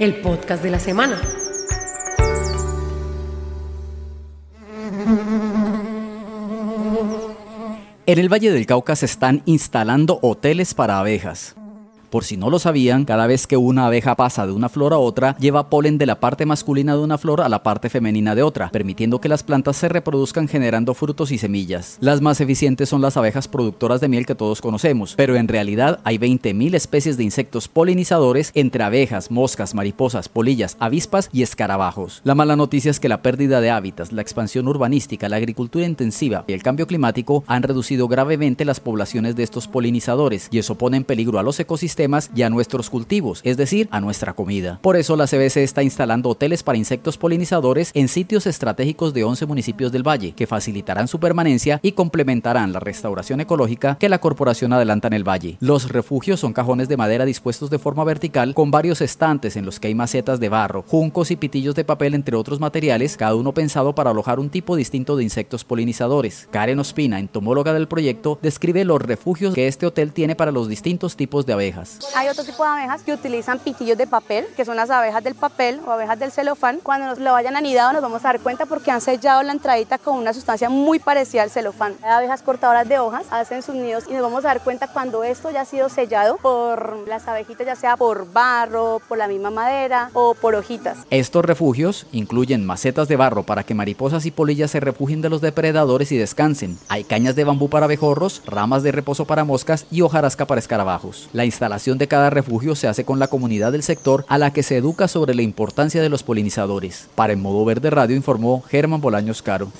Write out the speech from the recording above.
el podcast de la semana. En el Valle del Cauca se están instalando hoteles para abejas. Por si no lo sabían, cada vez que una abeja pasa de una flor a otra, lleva polen de la parte masculina de una flor a la parte femenina de otra, permitiendo que las plantas se reproduzcan generando frutos y semillas. Las más eficientes son las abejas productoras de miel que todos conocemos, pero en realidad hay 20.000 especies de insectos polinizadores entre abejas, moscas, mariposas, polillas, avispas y escarabajos. La mala noticia es que la pérdida de hábitats, la expansión urbanística, la agricultura intensiva y el cambio climático han reducido gravemente las poblaciones de estos polinizadores y eso pone en peligro a los ecosistemas y a nuestros cultivos, es decir, a nuestra comida. Por eso la CBC está instalando hoteles para insectos polinizadores en sitios estratégicos de 11 municipios del Valle, que facilitarán su permanencia y complementarán la restauración ecológica que la corporación adelanta en el Valle. Los refugios son cajones de madera dispuestos de forma vertical con varios estantes en los que hay macetas de barro, juncos y pitillos de papel entre otros materiales, cada uno pensado para alojar un tipo distinto de insectos polinizadores. Karen Ospina, entomóloga del proyecto, describe los refugios que este hotel tiene para los distintos tipos de abejas. Hay otro tipo de abejas que utilizan pitillos de papel, que son las abejas del papel o abejas del celofán. Cuando nos lo vayan anidado nos vamos a dar cuenta porque han sellado la entradita con una sustancia muy parecida al celofán. Hay abejas cortadoras de hojas, hacen sus nidos y nos vamos a dar cuenta cuando esto ya ha sido sellado por las abejitas, ya sea por barro, por la misma madera o por hojitas. Estos refugios incluyen macetas de barro para que mariposas y polillas se refugien de los depredadores y descansen. Hay cañas de bambú para abejorros, ramas de reposo para moscas y hojarasca para escarabajos. La instalación de cada refugio se hace con la comunidad del sector a la que se educa sobre la importancia de los polinizadores. Para el Modo Verde Radio informó Germán Bolaños Caro.